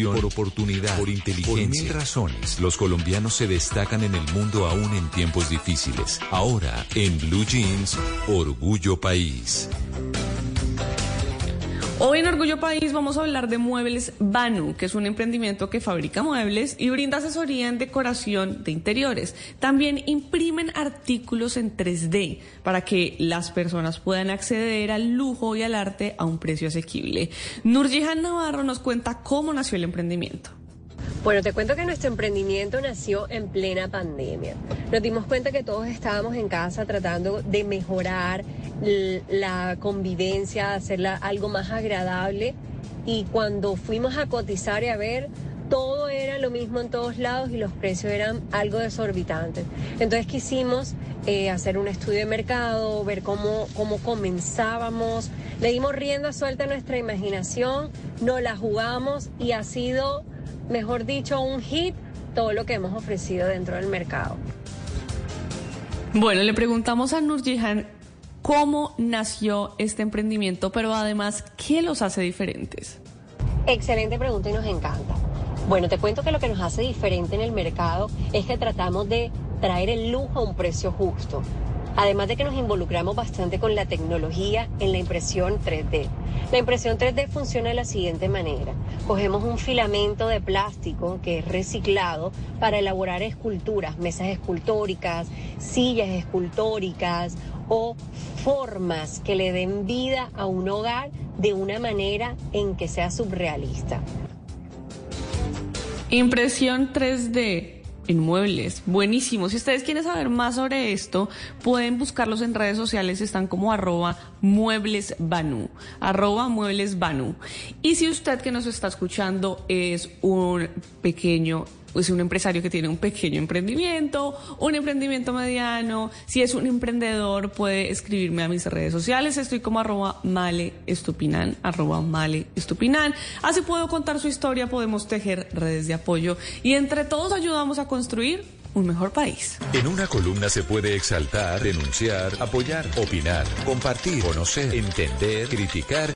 por oportunidad, por inteligencia. Por mil razones, los colombianos se destacan en el mundo aún en tiempos difíciles. Ahora, en Blue Jeans, Orgullo País. Hoy en Orgullo País vamos a hablar de Muebles Banu, que es un emprendimiento que fabrica muebles y brinda asesoría en decoración de interiores. También imprimen artículos en 3D para que las personas puedan acceder al lujo y al arte a un precio asequible. Nurjihan Navarro nos cuenta cómo nació el emprendimiento. Bueno, te cuento que nuestro emprendimiento nació en plena pandemia. Nos dimos cuenta que todos estábamos en casa tratando de mejorar la convivencia, hacerla algo más agradable y cuando fuimos a cotizar y a ver, todo era lo mismo en todos lados y los precios eran algo desorbitantes. Entonces quisimos eh, hacer un estudio de mercado, ver cómo, cómo comenzábamos, le dimos rienda suelta a nuestra imaginación, nos la jugamos y ha sido mejor dicho, un hit todo lo que hemos ofrecido dentro del mercado. Bueno, le preguntamos a Nurjihan cómo nació este emprendimiento, pero además, ¿qué los hace diferentes? Excelente pregunta y nos encanta. Bueno, te cuento que lo que nos hace diferente en el mercado es que tratamos de traer el lujo a un precio justo. Además de que nos involucramos bastante con la tecnología en la impresión 3D. La impresión 3D funciona de la siguiente manera. Cogemos un filamento de plástico que es reciclado para elaborar esculturas, mesas escultóricas, sillas escultóricas o formas que le den vida a un hogar de una manera en que sea surrealista. Impresión 3D inmuebles. Buenísimo. Si ustedes quieren saber más sobre esto, pueden buscarlos en redes sociales. Están como arroba muebles Arroba muebles Y si usted que nos está escuchando es un pequeño es un empresario que tiene un pequeño emprendimiento, un emprendimiento mediano. Si es un emprendedor, puede escribirme a mis redes sociales. Estoy como arroba male estupinan, arroba male estupinan. Así puedo contar su historia, podemos tejer redes de apoyo y entre todos ayudamos a construir un mejor país. En una columna se puede exaltar, denunciar, apoyar, opinar, compartir, conocer, entender, criticar